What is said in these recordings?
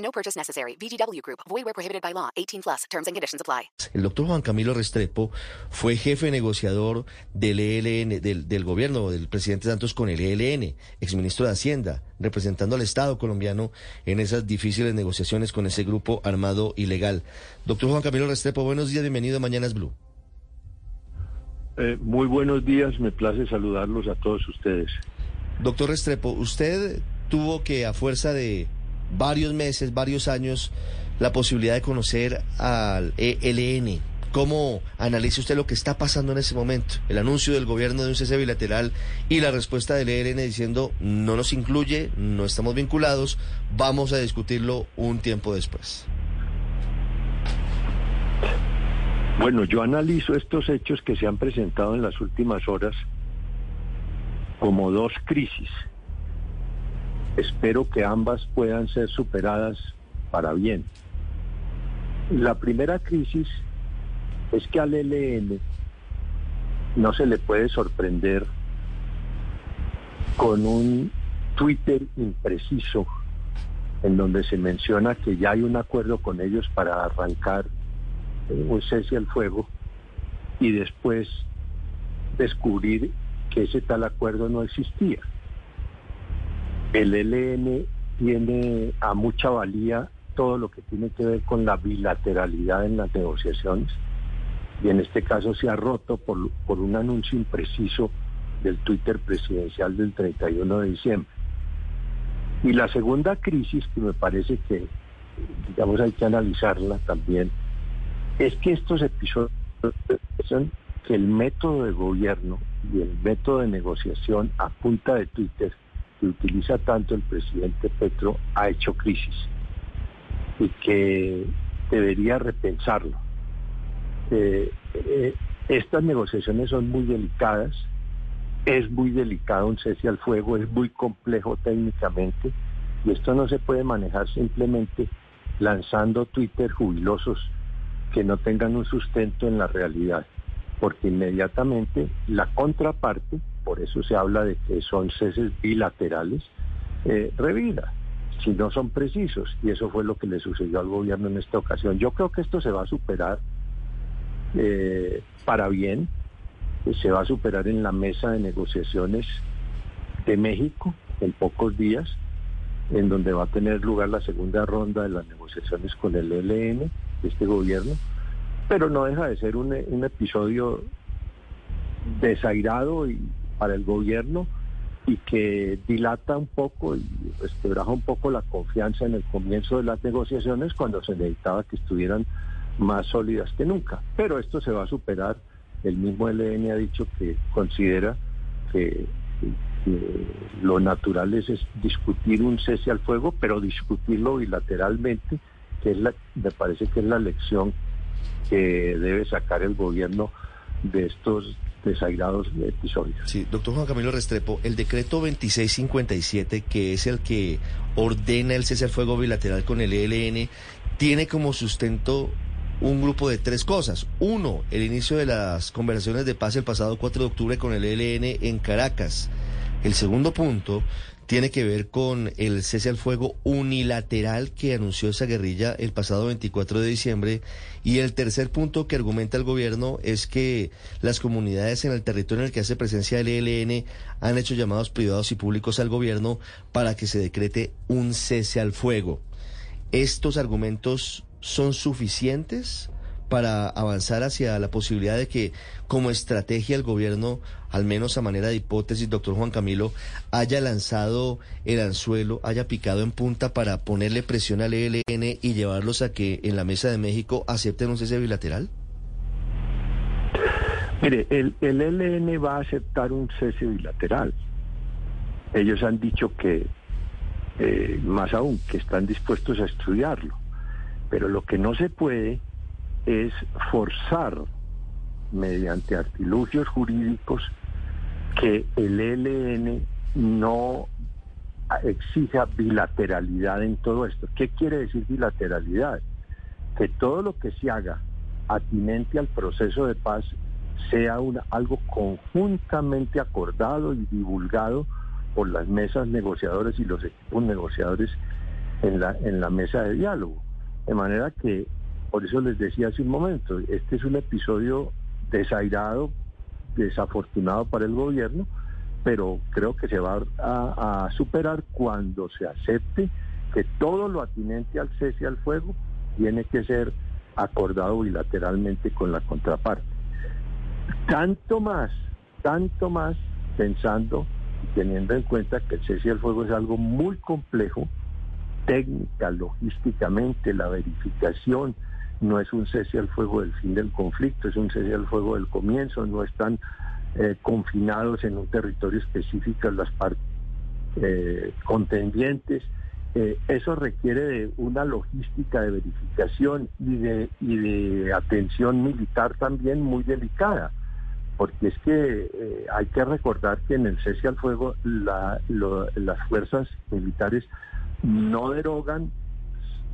No purchase necessary. VGW Group. Void where prohibited by law. 18 plus. Terms and conditions apply. El doctor Juan Camilo Restrepo fue jefe negociador del ELN, del, del gobierno del presidente Santos con el ELN, exministro de Hacienda, representando al Estado colombiano en esas difíciles negociaciones con ese grupo armado ilegal. Doctor Juan Camilo Restrepo, buenos días, bienvenido a Mañanas Blue. Eh, muy buenos días, me place saludarlos a todos ustedes. Doctor Restrepo, usted tuvo que a fuerza de varios meses, varios años, la posibilidad de conocer al ELN. ¿Cómo analiza usted lo que está pasando en ese momento? El anuncio del gobierno de un cese bilateral y la respuesta del ELN diciendo no nos incluye, no estamos vinculados, vamos a discutirlo un tiempo después. Bueno, yo analizo estos hechos que se han presentado en las últimas horas como dos crisis. Espero que ambas puedan ser superadas para bien. La primera crisis es que al ELN no se le puede sorprender con un Twitter impreciso en donde se menciona que ya hay un acuerdo con ellos para arrancar un cese al fuego y después descubrir que ese tal acuerdo no existía. El ELN tiene a mucha valía todo lo que tiene que ver con la bilateralidad en las negociaciones y en este caso se ha roto por, por un anuncio impreciso del Twitter presidencial del 31 de diciembre. Y la segunda crisis que me parece que, digamos, hay que analizarla también, es que estos episodios son que el método de gobierno y el método de negociación a punta de Twitter que utiliza tanto el presidente Petro ha hecho crisis y que debería repensarlo. Eh, eh, estas negociaciones son muy delicadas, es muy delicado un cese al fuego, es muy complejo técnicamente y esto no se puede manejar simplemente lanzando Twitter jubilosos que no tengan un sustento en la realidad, porque inmediatamente la contraparte, por eso se habla de que son ceses bilaterales, eh, revira, si no son precisos, y eso fue lo que le sucedió al gobierno en esta ocasión. Yo creo que esto se va a superar eh, para bien, se va a superar en la mesa de negociaciones de México en pocos días, en donde va a tener lugar la segunda ronda de las negociaciones con el ELN este gobierno, pero no deja de ser un episodio desairado y para el gobierno y que dilata un poco y resquebraja un poco la confianza en el comienzo de las negociaciones cuando se necesitaba que estuvieran más sólidas que nunca. Pero esto se va a superar. El mismo LN ha dicho que considera que, que lo natural es, es discutir un cese al fuego, pero discutirlo bilateralmente que es la, me parece que es la lección que debe sacar el gobierno de estos desairados episodios. Sí, doctor Juan Camilo Restrepo, el decreto 2657, que es el que ordena el cese al fuego bilateral con el ELN, tiene como sustento un grupo de tres cosas. Uno, el inicio de las conversaciones de paz el pasado 4 de octubre con el ELN en Caracas. El segundo punto tiene que ver con el cese al fuego unilateral que anunció esa guerrilla el pasado 24 de diciembre. Y el tercer punto que argumenta el gobierno es que las comunidades en el territorio en el que hace presencia el ELN han hecho llamados privados y públicos al gobierno para que se decrete un cese al fuego. ¿Estos argumentos son suficientes? Para avanzar hacia la posibilidad de que como estrategia el gobierno, al menos a manera de hipótesis, doctor Juan Camilo, haya lanzado el anzuelo, haya picado en punta para ponerle presión al ELN y llevarlos a que en la mesa de México acepten un cese bilateral? Mire, el, el ELN va a aceptar un cese bilateral. Ellos han dicho que eh, más aún, que están dispuestos a estudiarlo. Pero lo que no se puede es forzar mediante artilugios jurídicos que el ELN no exija bilateralidad en todo esto. ¿Qué quiere decir bilateralidad? Que todo lo que se haga atinente al proceso de paz sea una, algo conjuntamente acordado y divulgado por las mesas negociadoras y los equipos negociadores en la, en la mesa de diálogo. De manera que, por eso les decía hace un momento, este es un episodio desairado, desafortunado para el gobierno, pero creo que se va a, superar cuando se acepte que todo lo atinente al cese al fuego tiene que ser acordado bilateralmente con la contraparte. Tanto más, tanto más pensando y teniendo en cuenta que el cese al fuego es algo muy complejo, técnica, logísticamente, la verificación, no es un cese al fuego del fin del conflicto, es un cese al fuego del comienzo, no están eh, confinados en un territorio específico las partes eh, contendientes. Eh, eso requiere de una logística de verificación y de, y de atención militar también muy delicada, porque es que hay que recordar que en el cese al fuego las fuerzas militares no derogan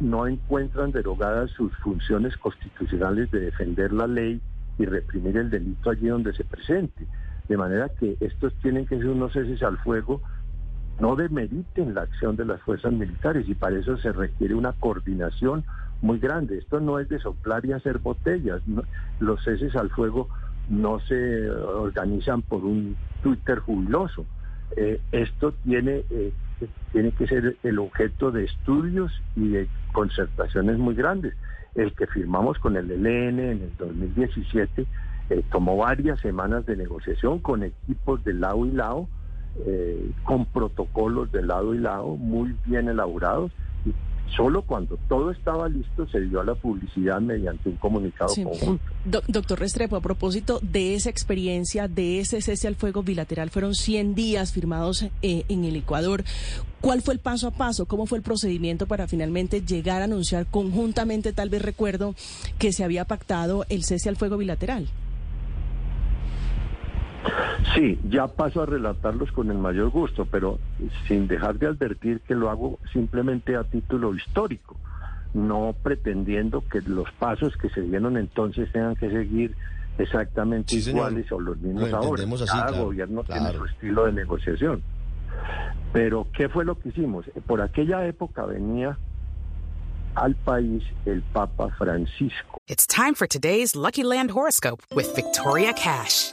no encuentran derogadas sus funciones constitucionales de defender la ley y reprimir el delito allí donde se presente. De manera que estos tienen que ser unos ceses al fuego, no demeriten la acción de las fuerzas militares y para eso se requiere una coordinación muy grande. Esto no es de soplar y hacer botellas. los ceses al fuego no se organizan por un Twitter jubiloso. Eh, esto tiene eh, tiene que ser el objeto de estudios y de concertaciones muy grandes. El que firmamos con el ELN en el 2017 eh, tomó varias semanas de negociación con equipos de lado y lado, eh, con protocolos de lado y lado muy bien elaborados Solo cuando todo estaba listo se dio a la publicidad mediante un comunicado conjunto. doctor Restrepo, a propósito de esa experiencia, de ese cese al fuego bilateral, fueron 100 días firmados eh, en el Ecuador. ¿Cuál fue el paso a paso? ¿Cómo fue el procedimiento para finalmente llegar a anunciar conjuntamente, tal vez recuerdo, que se había pactado el cese al fuego bilateral? Sí, ya paso a relatarlos con el mayor gusto, pero sin dejar de advertir que lo hago simplemente a título histórico, no pretendiendo que los pasos que se dieron entonces tengan que seguir exactamente iguales o los mismos ahora. Cada gobierno tiene su estilo de negociación. Pero, ¿qué fue lo que hicimos? Por aquella época venía al país el Papa Francisco. It's time for today's Lucky Land horoscope with Victoria Cash.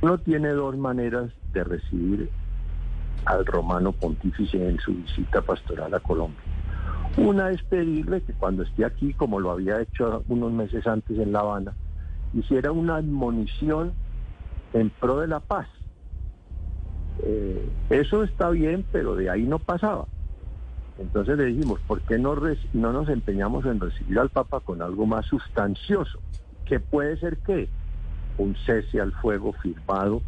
Uno tiene dos maneras de recibir al romano pontífice en su visita pastoral a Colombia. Una es pedirle que cuando esté aquí, como lo había hecho unos meses antes en La Habana, hiciera una admonición en pro de la paz. Eh, eso está bien, pero de ahí no pasaba. Entonces le dijimos, ¿por qué no, no nos empeñamos en recibir al Papa con algo más sustancioso? ¿Qué puede ser qué? Un cese al fuego firmado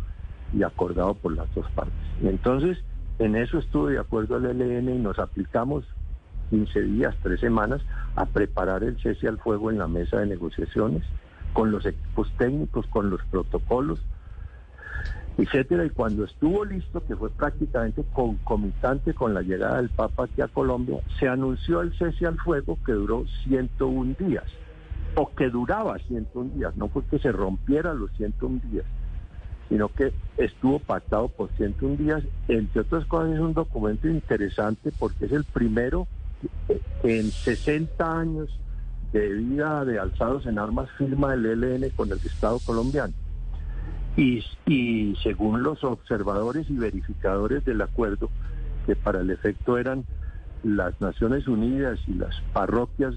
y acordado por las dos partes. Entonces, en eso estuve de acuerdo al ELN y nos aplicamos 15 días, 3 semanas, a preparar el cese al fuego en la mesa de negociaciones, con los equipos técnicos, con los protocolos, etcétera. Y cuando estuvo listo, que fue prácticamente concomitante con la llegada del Papa aquí a Colombia, se anunció el cese al fuego que duró 101 días o que duraba 101 días, no fue que se rompiera los 101 días, sino que estuvo pactado por 101 días. Entre otras cosas es un documento interesante porque es el primero en 60 años de vida de alzados en armas firma el ELN con el Estado colombiano. Y, y según los observadores y verificadores del acuerdo, que para el efecto eran las Naciones Unidas y las parroquias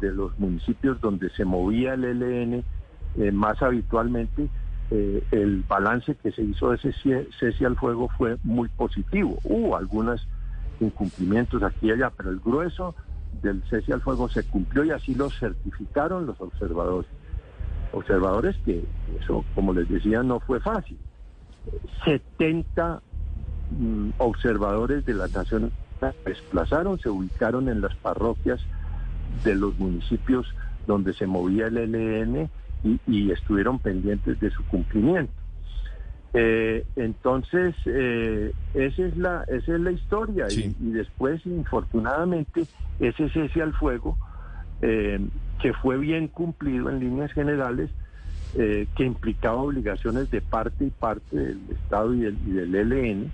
de los municipios donde se movía el ELN eh, más habitualmente, eh, el balance que se hizo de ese cese al fuego fue muy positivo. Hubo algunos incumplimientos aquí y allá, pero el grueso del cese al fuego se cumplió y así lo certificaron los observadores. Observadores que, eso, como les decía, no fue fácil. 70 mm, observadores de la nación desplazaron, se ubicaron en las parroquias de los municipios donde se movía el LN y, estuvieron pendientes de su cumplimiento. Eh, entonces, eh, esa, es la, esa es la historia y, después, infortunadamente, ese cese al fuego, eh, que fue bien cumplido en líneas generales, que implicaba obligaciones de parte y parte del Estado y del, y del ELN,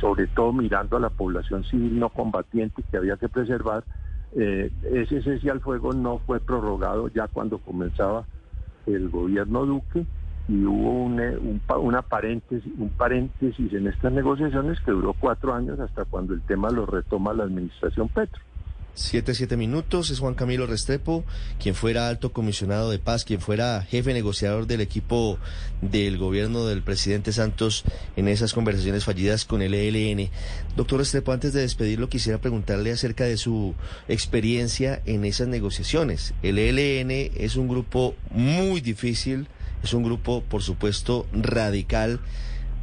sobre todo mirando a la población civil no combatiente que había que preservar, ese cese al fuego no fue prorrogado ya cuando comenzaba el gobierno Duque y hubo un, eh, una paréntesis, un paréntesis en estas negociaciones que duró cuatro años hasta cuando el tema lo retoma la administración Petro. Siete, siete minutos, es Juan Camilo Restrepo, quien fuera alto comisionado de paz, quien fuera jefe negociador del equipo del gobierno del presidente Santos en esas conversaciones fallidas con el ELN. Doctor Restrepo, antes de despedirlo, quisiera preguntarle acerca de su experiencia en esas negociaciones. El ELN es un grupo muy difícil, es un grupo, por supuesto, radical.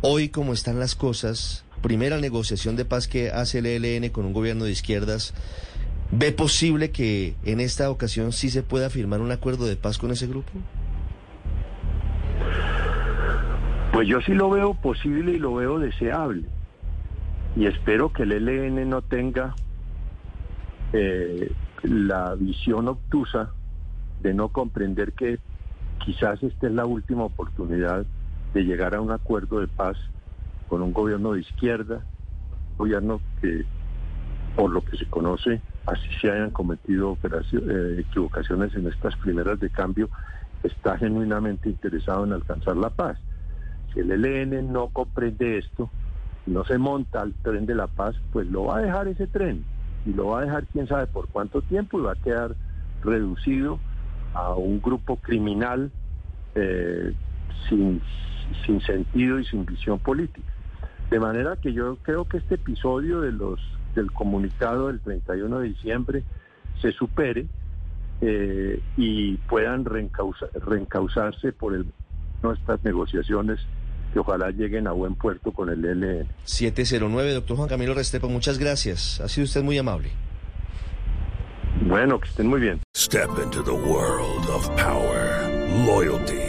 Hoy, como están las cosas, primera negociación de paz que hace el ELN con un gobierno de izquierdas, ¿Ve posible que en esta ocasión sí se pueda firmar un acuerdo de paz con ese grupo? Pues yo sí lo veo posible y lo veo deseable. Y espero que el ELN no tenga eh, la visión obtusa de no comprender que quizás esta es la última oportunidad de llegar a un acuerdo de paz con un gobierno de izquierda, un gobierno que, por lo que se conoce, así se hayan cometido eh, equivocaciones en estas primeras de cambio, está genuinamente interesado en alcanzar la paz. Si el ELN no comprende esto, no se monta al tren de la paz, pues lo va a dejar ese tren y lo va a dejar quién sabe por cuánto tiempo y va a quedar reducido a un grupo criminal eh, sin, sin sentido y sin visión política. De manera que yo creo que este episodio de los del comunicado del 31 de diciembre se supere eh, y puedan reencauzarse por el, nuestras negociaciones que ojalá lleguen a buen puerto con el ELN. 709, doctor Juan Camilo Restrepo, muchas gracias. Ha sido usted muy amable. Bueno, que estén muy bien. Step into the world of power, loyalty.